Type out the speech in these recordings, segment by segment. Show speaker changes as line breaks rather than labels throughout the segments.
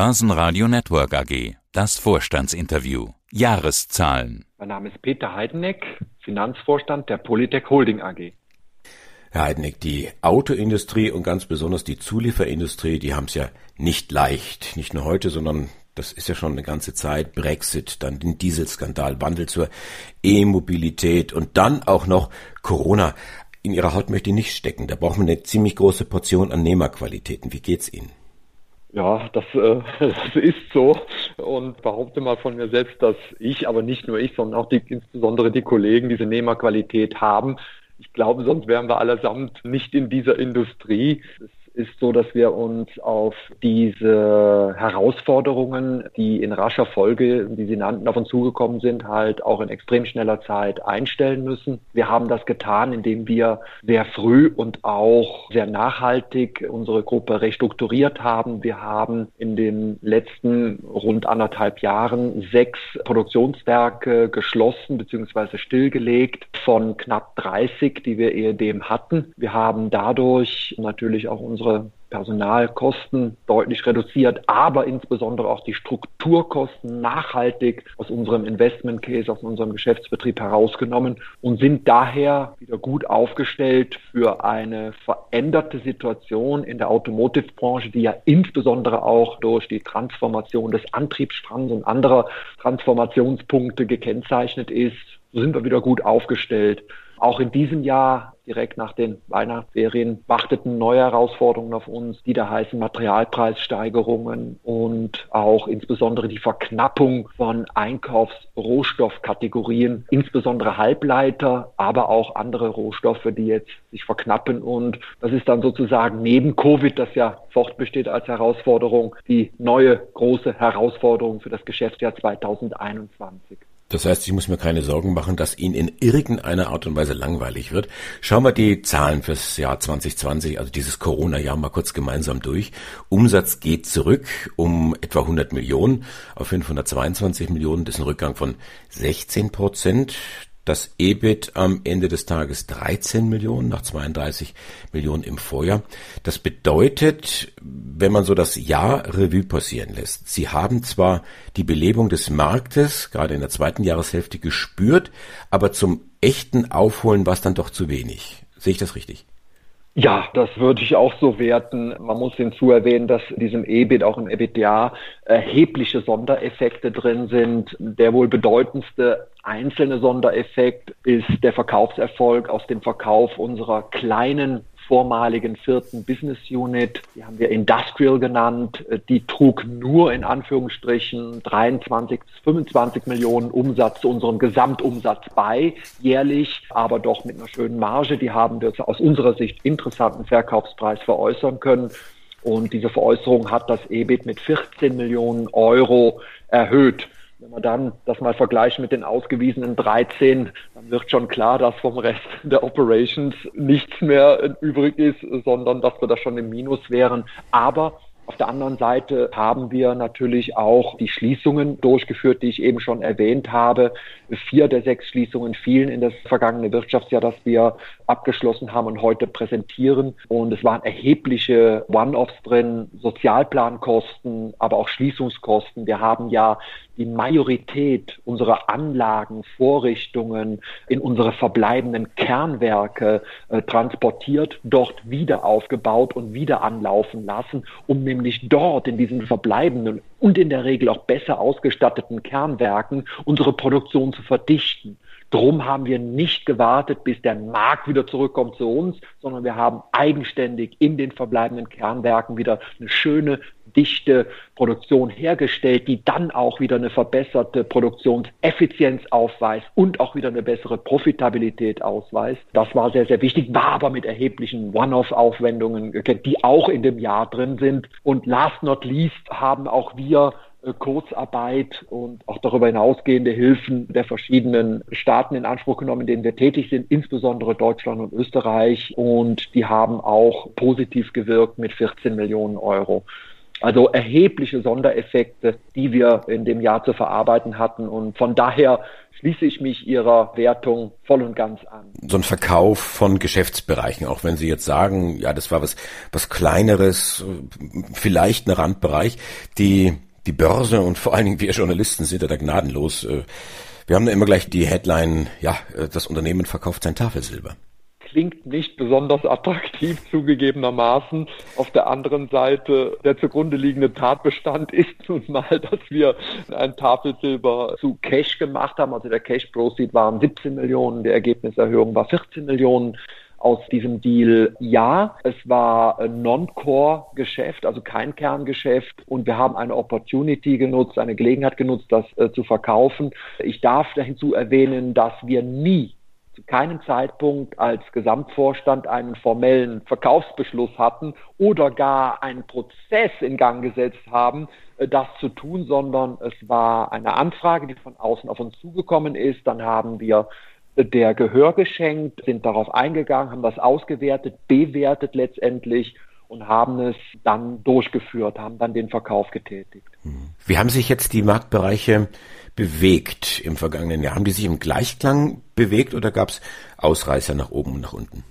Börsenradio Network AG. Das Vorstandsinterview. Jahreszahlen.
Mein Name ist Peter Heideneck, Finanzvorstand der Polytech Holding AG.
Herr Heideneck, die Autoindustrie und ganz besonders die Zulieferindustrie, die haben es ja nicht leicht. Nicht nur heute, sondern das ist ja schon eine ganze Zeit. Brexit, dann den Dieselskandal, Wandel zur E-Mobilität und dann auch noch Corona. In Ihrer Haut möchte ich nicht stecken. Da braucht man eine ziemlich große Portion an Nehmerqualitäten. Wie geht's Ihnen?
Ja, das, äh, das ist so und behaupte mal von mir selbst, dass ich, aber nicht nur ich, sondern auch die, insbesondere die Kollegen diese Nehmerqualität haben. Ich glaube, sonst wären wir allesamt nicht in dieser Industrie. Es ist so, dass wir uns auf diese Herausforderungen, die in rascher Folge, wie Sie nannten, auf uns zugekommen sind, halt auch in extrem schneller Zeit einstellen müssen. Wir haben das getan, indem wir sehr früh und auch sehr nachhaltig unsere Gruppe restrukturiert haben. Wir haben in den letzten rund anderthalb Jahren sechs Produktionswerke geschlossen bzw. stillgelegt von knapp 30, die wir ehedem hatten. Wir haben dadurch natürlich auch unsere unsere Personalkosten deutlich reduziert, aber insbesondere auch die Strukturkosten nachhaltig aus unserem Investment Case, aus unserem Geschäftsbetrieb herausgenommen und sind daher wieder gut aufgestellt für eine veränderte Situation in der Automotive-Branche, die ja insbesondere auch durch die Transformation des Antriebsstrangs und anderer Transformationspunkte gekennzeichnet ist. So sind wir wieder gut aufgestellt. Auch in diesem Jahr, direkt nach den Weihnachtsferien, warteten neue Herausforderungen auf uns, die da heißen Materialpreissteigerungen und auch insbesondere die Verknappung von Einkaufsrohstoffkategorien, insbesondere Halbleiter, aber auch andere Rohstoffe, die jetzt sich verknappen. Und das ist dann sozusagen neben Covid, das ja fortbesteht als Herausforderung, die neue große Herausforderung für das Geschäftsjahr 2021.
Das heißt, ich muss mir keine Sorgen machen, dass Ihnen in irgendeiner Art und Weise langweilig wird. Schauen wir die Zahlen fürs Jahr 2020, also dieses Corona-Jahr, mal kurz gemeinsam durch. Umsatz geht zurück um etwa 100 Millionen auf 522 Millionen. Das ist ein Rückgang von 16 Prozent das EBIT am Ende des Tages 13 Millionen nach 32 Millionen im Vorjahr. Das bedeutet, wenn man so das Jahr Revue passieren lässt, Sie haben zwar die Belebung des Marktes gerade in der zweiten Jahreshälfte gespürt, aber zum echten Aufholen war es dann doch zu wenig. Sehe ich das richtig?
Ja, das würde ich auch so werten. Man muss hinzu erwähnen, dass diesem EBIT, auch im EBITDA, erhebliche Sondereffekte drin sind. Der wohl bedeutendste einzelne Sondereffekt ist der Verkaufserfolg aus dem Verkauf unserer kleinen vormaligen vierten Business Unit, die haben wir Industrial genannt, die trug nur in Anführungsstrichen 23 bis 25 Millionen Umsatz zu unserem Gesamtumsatz bei, jährlich, aber doch mit einer schönen Marge. Die haben wir aus unserer Sicht interessanten Verkaufspreis veräußern können. Und diese Veräußerung hat das EBIT mit 14 Millionen Euro erhöht. Wenn wir dann das mal vergleichen mit den ausgewiesenen 13, dann wird schon klar, dass vom Rest der Operations nichts mehr übrig ist, sondern dass wir da schon im Minus wären. Aber auf der anderen Seite haben wir natürlich auch die Schließungen durchgeführt, die ich eben schon erwähnt habe. Vier der sechs Schließungen fielen in das vergangene Wirtschaftsjahr, das wir abgeschlossen haben und heute präsentieren. Und es waren erhebliche One-Offs drin, Sozialplankosten, aber auch Schließungskosten. Wir haben ja die Majorität unserer Anlagen, Vorrichtungen in unsere verbleibenden Kernwerke äh, transportiert, dort wieder aufgebaut und wieder anlaufen lassen, um nämlich dort in diesen verbleibenden und in der Regel auch besser ausgestatteten Kernwerken unsere Produktion zu verdichten. Drum haben wir nicht gewartet, bis der Markt wieder zurückkommt zu uns, sondern wir haben eigenständig in den verbleibenden Kernwerken wieder eine schöne, dichte Produktion hergestellt, die dann auch wieder eine verbesserte Produktionseffizienz aufweist und auch wieder eine bessere Profitabilität ausweist. Das war sehr, sehr wichtig, war aber mit erheblichen One-off-Aufwendungen, die auch in dem Jahr drin sind. Und last not least haben auch wir äh, Kurzarbeit und auch darüber hinausgehende Hilfen der verschiedenen Staaten in Anspruch genommen, in denen wir tätig sind, insbesondere Deutschland und Österreich. Und die haben auch positiv gewirkt mit 14 Millionen Euro. Also erhebliche Sondereffekte, die wir in dem Jahr zu verarbeiten hatten. Und von daher schließe ich mich Ihrer Wertung voll und ganz an.
So ein Verkauf von Geschäftsbereichen, auch wenn Sie jetzt sagen, ja, das war was, was kleineres, vielleicht ein Randbereich, die, die Börse und vor allen Dingen wir Journalisten sind ja da gnadenlos. Wir haben da immer gleich die Headline, ja, das Unternehmen verkauft sein Tafelsilber
klingt nicht besonders attraktiv zugegebenermaßen. Auf der anderen Seite, der zugrunde liegende Tatbestand ist nun mal, dass wir ein Tafelsilber zu Cash gemacht haben. Also der Cash Proceed waren 17 Millionen, die Ergebniserhöhung war 14 Millionen aus diesem Deal. Ja, es war Non-Core-Geschäft, also kein Kerngeschäft und wir haben eine Opportunity genutzt, eine Gelegenheit genutzt, das äh, zu verkaufen. Ich darf dazu erwähnen, dass wir nie zu keinem Zeitpunkt als Gesamtvorstand einen formellen Verkaufsbeschluss hatten oder gar einen Prozess in Gang gesetzt haben, äh, das zu tun, sondern es war eine Anfrage, die von außen auf uns zugekommen ist. Dann haben wir äh, der Gehör geschenkt, sind darauf eingegangen, haben das ausgewertet, bewertet letztendlich und haben es dann durchgeführt, haben dann den Verkauf getätigt.
Wie haben sich jetzt die Marktbereiche bewegt im vergangenen Jahr? Haben die sich im Gleichklang bewegt oder gab es Ausreißer nach oben und nach unten?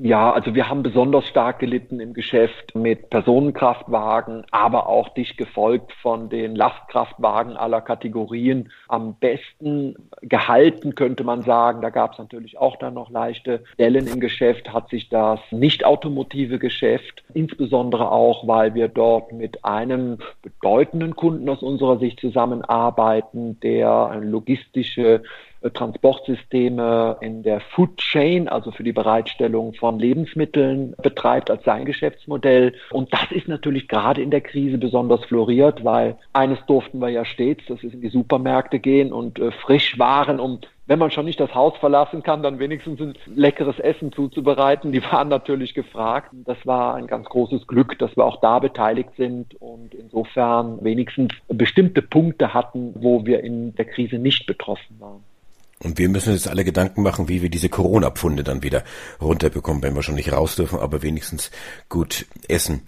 Ja, also wir haben besonders stark gelitten im Geschäft mit Personenkraftwagen, aber auch dicht gefolgt von den Lastkraftwagen aller Kategorien. Am besten gehalten könnte man sagen, da gab es natürlich auch dann noch leichte Dellen im Geschäft, hat sich das nicht automotive Geschäft, insbesondere auch, weil wir dort mit einem bedeutenden Kunden aus unserer Sicht zusammenarbeiten, der eine logistische Transportsysteme in der Food Chain, also für die Bereitstellung von Lebensmitteln betreibt als sein Geschäftsmodell. Und das ist natürlich gerade in der Krise besonders floriert, weil eines durften wir ja stets, das ist in die Supermärkte gehen und äh, Frischwaren, um wenn man schon nicht das Haus verlassen kann, dann wenigstens ein leckeres Essen zuzubereiten. Die waren natürlich gefragt. Das war ein ganz großes Glück, dass wir auch da beteiligt sind und insofern wenigstens bestimmte Punkte hatten, wo wir in der Krise nicht betroffen waren.
Und wir müssen jetzt alle Gedanken machen, wie wir diese Corona-Pfunde dann wieder runterbekommen, wenn wir schon nicht raus dürfen, aber wenigstens gut essen.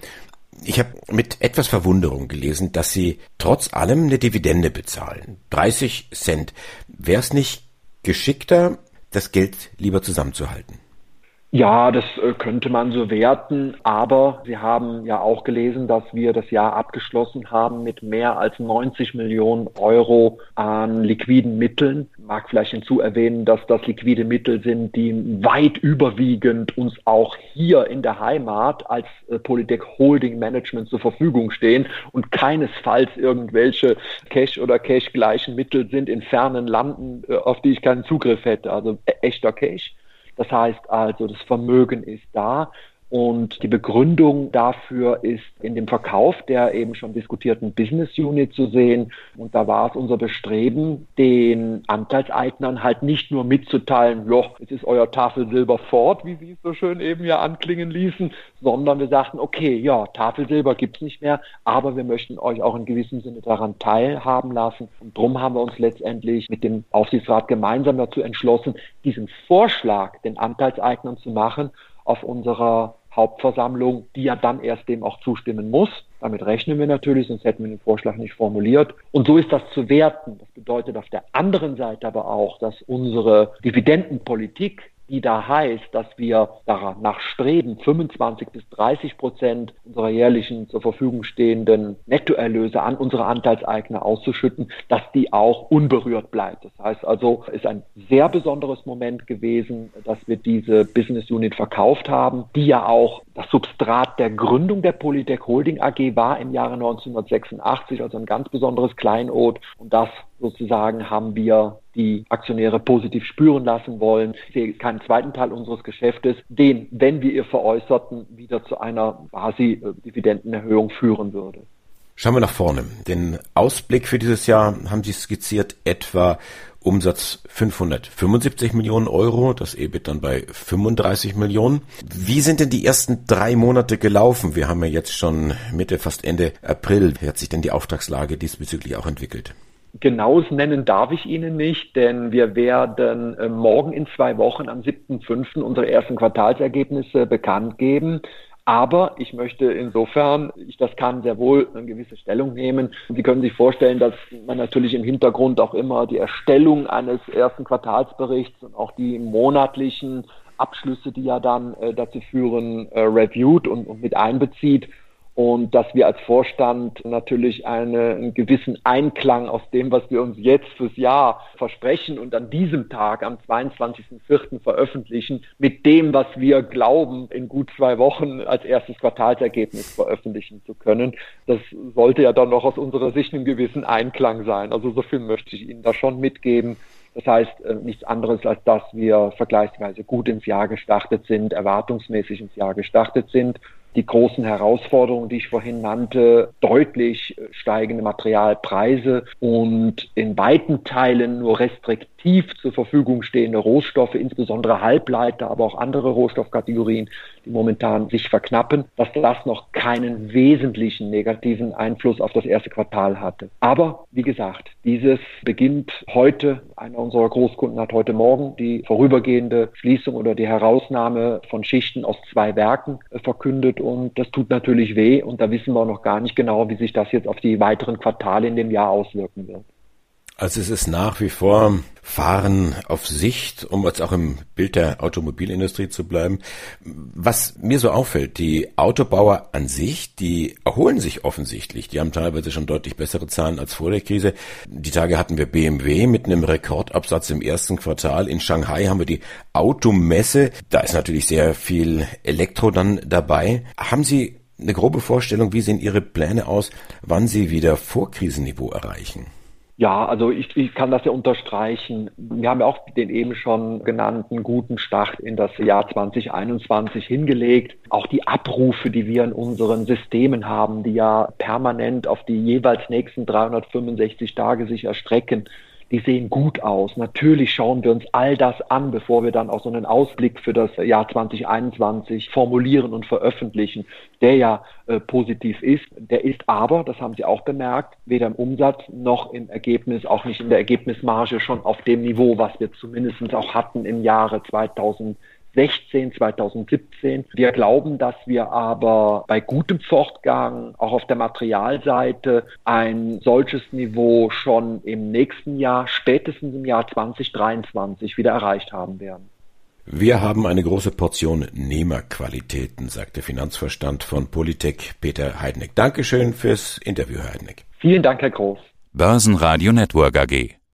Ich habe mit etwas Verwunderung gelesen, dass Sie trotz allem eine Dividende bezahlen. 30 Cent. Wäre es nicht geschickter, das Geld lieber zusammenzuhalten?
Ja, das äh, könnte man so werten, aber Sie haben ja auch gelesen, dass wir das Jahr abgeschlossen haben mit mehr als 90 Millionen Euro an liquiden Mitteln. Ich mag vielleicht hinzu erwähnen, dass das liquide Mittel sind, die weit überwiegend uns auch hier in der Heimat als äh, Politik Holding Management zur Verfügung stehen und keinesfalls irgendwelche Cash oder Cash gleichen Mittel sind in fernen Landen, äh, auf die ich keinen Zugriff hätte. Also echter Cash. Das heißt also, das Vermögen ist da. Und die Begründung dafür ist in dem Verkauf der eben schon diskutierten Business Unit zu sehen. Und da war es unser Bestreben, den Anteilseignern halt nicht nur mitzuteilen, Loch, jetzt ist euer Tafelsilber fort, wie Sie es so schön eben ja anklingen ließen, sondern wir sagten, okay, ja, Tafelsilber gibt's nicht mehr, aber wir möchten euch auch in gewissem Sinne daran teilhaben lassen. Und drum haben wir uns letztendlich mit dem Aufsichtsrat gemeinsam dazu entschlossen, diesen Vorschlag den Anteilseignern zu machen auf unserer Hauptversammlung, die ja dann erst dem auch zustimmen muss. Damit rechnen wir natürlich, sonst hätten wir den Vorschlag nicht formuliert. Und so ist das zu werten. Das bedeutet auf der anderen Seite aber auch, dass unsere Dividendenpolitik die da heißt, dass wir danach streben, 25 bis 30 Prozent unserer jährlichen zur Verfügung stehenden Nettoerlöse an unsere Anteilseigner auszuschütten, dass die auch unberührt bleibt. Das heißt also, es ist ein sehr besonderes Moment gewesen, dass wir diese Business Unit verkauft haben, die ja auch das Substrat der Gründung der Polytech Holding AG war im Jahre 1986, also ein ganz besonderes Kleinod. Und das sozusagen haben wir die Aktionäre positiv spüren lassen wollen. Ich sehe keinen zweiten Teil unseres Geschäftes, den, wenn wir ihr veräußerten, wieder zu einer quasi Dividendenerhöhung führen würde.
Schauen wir nach vorne. Den Ausblick für dieses Jahr haben Sie skizziert etwa Umsatz 575 Millionen Euro, das EBIT dann bei 35 Millionen. Wie sind denn die ersten drei Monate gelaufen? Wir haben ja jetzt schon Mitte, fast Ende April. Wie hat sich denn die Auftragslage diesbezüglich auch entwickelt?
Genaues nennen darf ich Ihnen nicht, denn wir werden äh, morgen in zwei Wochen am 7.5. unsere ersten Quartalsergebnisse bekannt geben. Aber ich möchte insofern, ich das kann, sehr wohl eine gewisse Stellung nehmen. Sie können sich vorstellen, dass man natürlich im Hintergrund auch immer die Erstellung eines ersten Quartalsberichts und auch die monatlichen Abschlüsse, die ja dann äh, dazu führen, äh, reviewed und, und mit einbezieht und dass wir als Vorstand natürlich eine, einen gewissen Einklang aus dem, was wir uns jetzt fürs Jahr versprechen und an diesem Tag, am 22.04. veröffentlichen, mit dem, was wir glauben, in gut zwei Wochen als erstes Quartalsergebnis veröffentlichen zu können. Das sollte ja dann noch aus unserer Sicht einen gewissen Einklang sein. Also so viel möchte ich Ihnen da schon mitgeben. Das heißt äh, nichts anderes, als dass wir vergleichsweise gut ins Jahr gestartet sind, erwartungsmäßig ins Jahr gestartet sind die großen Herausforderungen, die ich vorhin nannte, deutlich steigende Materialpreise und in weiten Teilen nur restriktiv zur Verfügung stehende Rohstoffe, insbesondere Halbleiter, aber auch andere Rohstoffkategorien, die momentan sich verknappen, dass das noch keinen wesentlichen negativen Einfluss auf das erste Quartal hatte. Aber wie gesagt, dieses beginnt heute. Einer unserer Großkunden hat heute Morgen die vorübergehende Schließung oder die Herausnahme von Schichten aus zwei Werken verkündet und das tut natürlich weh und da wissen wir noch gar nicht genau, wie sich das jetzt auf die weiteren Quartale in dem Jahr auswirken wird.
Also es ist nach wie vor Fahren auf Sicht, um jetzt auch im Bild der Automobilindustrie zu bleiben. Was mir so auffällt, die Autobauer an sich, die erholen sich offensichtlich. Die haben teilweise schon deutlich bessere Zahlen als vor der Krise. Die Tage hatten wir BMW mit einem Rekordabsatz im ersten Quartal. In Shanghai haben wir die Automesse. Da ist natürlich sehr viel Elektro dann dabei. Haben Sie eine grobe Vorstellung, wie sehen Ihre Pläne aus, wann Sie wieder Vorkrisenniveau erreichen?
Ja, also ich, ich kann das ja unterstreichen. Wir haben ja auch den eben schon genannten guten Start in das Jahr 2021 hingelegt. Auch die Abrufe, die wir in unseren Systemen haben, die ja permanent auf die jeweils nächsten 365 Tage sich erstrecken, die sehen gut aus. Natürlich schauen wir uns all das an, bevor wir dann auch so einen Ausblick für das Jahr 2021 formulieren und veröffentlichen, der ja äh, positiv ist. Der ist aber, das haben Sie auch bemerkt, weder im Umsatz noch im Ergebnis, auch nicht in der Ergebnismarge schon auf dem Niveau, was wir zumindest auch hatten im Jahre 2000 2016, 2017. Wir glauben, dass wir aber bei gutem Fortgang auch auf der Materialseite ein solches Niveau schon im nächsten Jahr, spätestens im Jahr 2023 wieder erreicht haben werden.
Wir haben eine große Portion Nehmerqualitäten, sagt der Finanzverstand von Polytech Peter Heideneck. Dankeschön fürs Interview, Herr Heideneck.
Vielen Dank, Herr Groß.
Börsenradio Network AG.